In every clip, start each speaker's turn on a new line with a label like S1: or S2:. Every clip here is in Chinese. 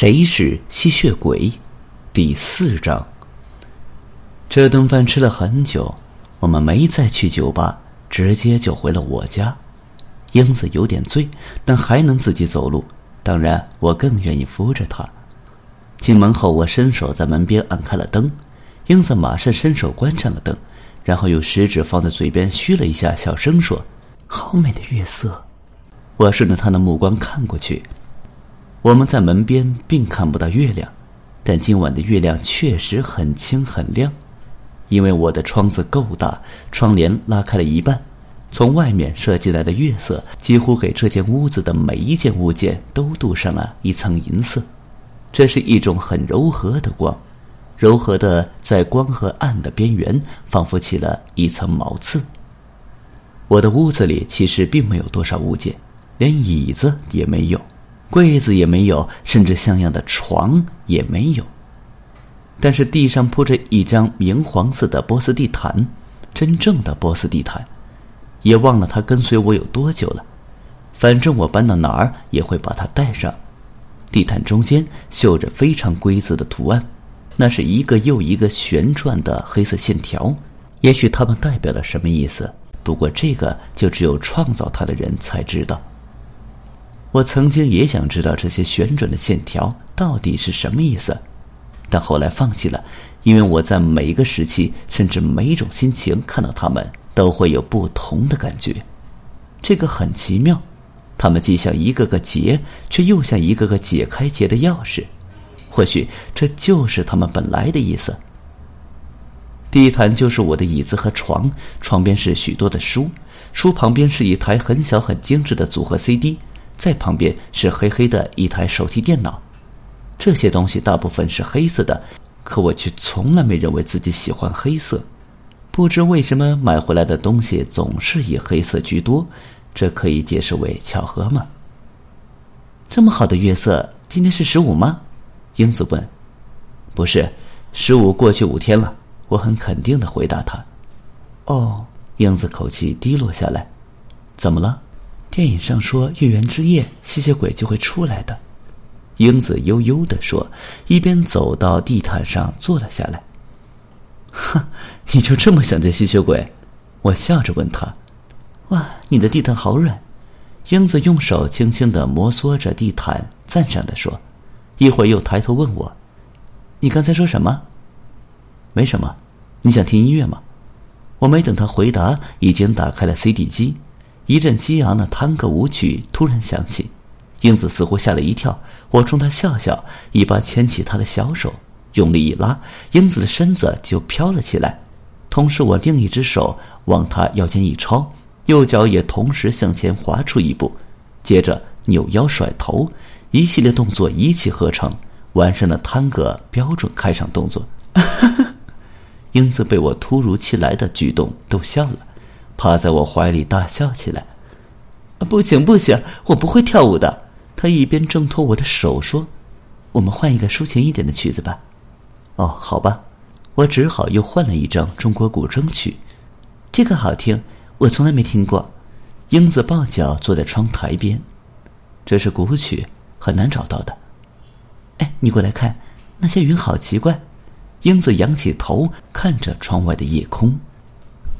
S1: 谁是吸血鬼？第四章。这顿饭吃了很久，我们没再去酒吧，直接就回了我家。英子有点醉，但还能自己走路。当然，我更愿意扶着她。进门后，我伸手在门边按开了灯，英子马上伸手关上了灯，然后用食指放在嘴边嘘了一下，小声说：“好美的月色。”我顺着她的目光看过去。我们在门边并看不到月亮，但今晚的月亮确实很清很亮，因为我的窗子够大，窗帘拉开了一半，从外面射进来的月色几乎给这间屋子的每一件物件都镀上了一层银色。这是一种很柔和的光，柔和的在光和暗的边缘仿佛起了一层毛刺。我的屋子里其实并没有多少物件，连椅子也没有。柜子也没有，甚至像样的床也没有。但是地上铺着一张明黄色的波斯地毯，真正的波斯地毯。也忘了它跟随我有多久了，反正我搬到哪儿也会把它带上。地毯中间绣着非常规则的图案，那是一个又一个旋转的黑色线条。也许它们代表了什么意思，不过这个就只有创造它的人才知道。我曾经也想知道这些旋转的线条到底是什么意思，但后来放弃了，因为我在每一个时期，甚至每一种心情看到它们，都会有不同的感觉。这个很奇妙，它们既像一个个结，却又像一个个解开结的钥匙。或许这就是它们本来的意思。地毯就是我的椅子和床，床边是许多的书，书旁边是一台很小很精致的组合 CD。在旁边是黑黑的一台手提电脑，这些东西大部分是黑色的，可我却从来没认为自己喜欢黑色。不知为什么买回来的东西总是以黑色居多，这可以解释为巧合吗？这么好的月色，今天是十五吗？英子问。不是，十五过去五天了。我很肯定的回答他。哦，英子口气低落下来。怎么了？电影上说月圆之夜吸血鬼就会出来的，英子悠悠地说，一边走到地毯上坐了下来。哈，你就这么想见吸血鬼？我笑着问他。哇，你的地毯好软。英子用手轻轻的摩挲着地毯，赞赏的说，一会儿又抬头问我：“你刚才说什么？”没什么。你想听音乐吗？我没等他回答，已经打开了 CD 机。一阵激昂的探戈舞曲突然响起，英子似乎吓了一跳。我冲她笑笑，一把牵起她的小手，用力一拉，英子的身子就飘了起来。同时，我另一只手往她腰间一抄，右脚也同时向前滑出一步，接着扭腰甩头，一系列动作一气呵成，完善了探戈标准开场动作。英子被我突如其来的举动逗笑了。趴在我怀里大笑起来，不行不行，我不会跳舞的。他一边挣脱我的手说：“我们换一个抒情一点的曲子吧。”哦，好吧，我只好又换了一张中国古筝曲，这个好听，我从来没听过。英子抱脚坐在窗台边，这是古曲，很难找到的。哎，你过来看，那些云好奇怪。英子仰起头看着窗外的夜空。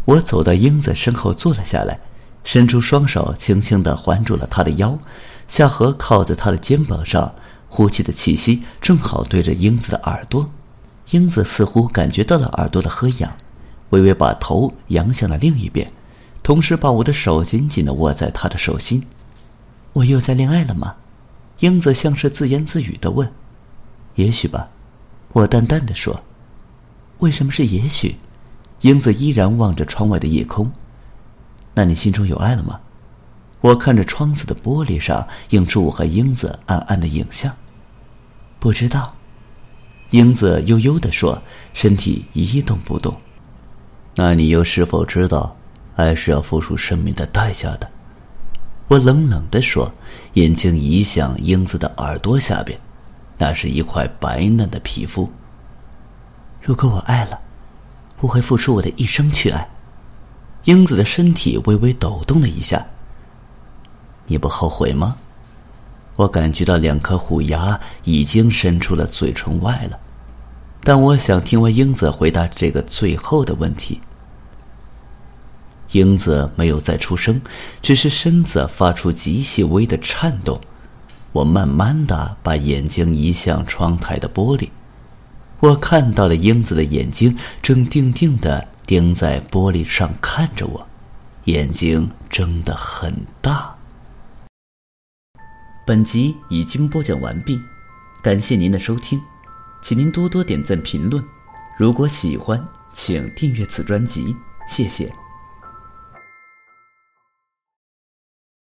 S1: 我走到英子身后坐了下来，伸出双手轻轻地环住了她的腰，下颌靠在她的肩膀上，呼气的气息正好对着英子的耳朵。英子似乎感觉到了耳朵的呵痒，微微把头扬向了另一边，同时把我的手紧紧地握在她的手心。我又在恋爱了吗？英子像是自言自语地问。也许吧，我淡淡的说。为什么是也许？英子依然望着窗外的夜空，那你心中有爱了吗？我看着窗子的玻璃上映出我和英子暗暗的影像。不知道，英子悠悠地说，身体一动不动。那你又是否知道，爱是要付出生命的代价的？我冷冷地说，眼睛移向英子的耳朵下边，那是一块白嫩的皮肤。如果我爱了。我会付出我的一生去爱。英子的身体微微抖动了一下。你不后悔吗？我感觉到两颗虎牙已经伸出了嘴唇外了，但我想听完英子回答这个最后的问题。英子没有再出声，只是身子发出极细微的颤动。我慢慢的把眼睛移向窗台的玻璃，我看到了英子的眼睛正定定的盯在玻璃上看着我，眼睛睁得很大。本集已经播讲完毕，感谢您的收听，请您多多点赞评论。如果喜欢，请订阅此专辑，谢谢。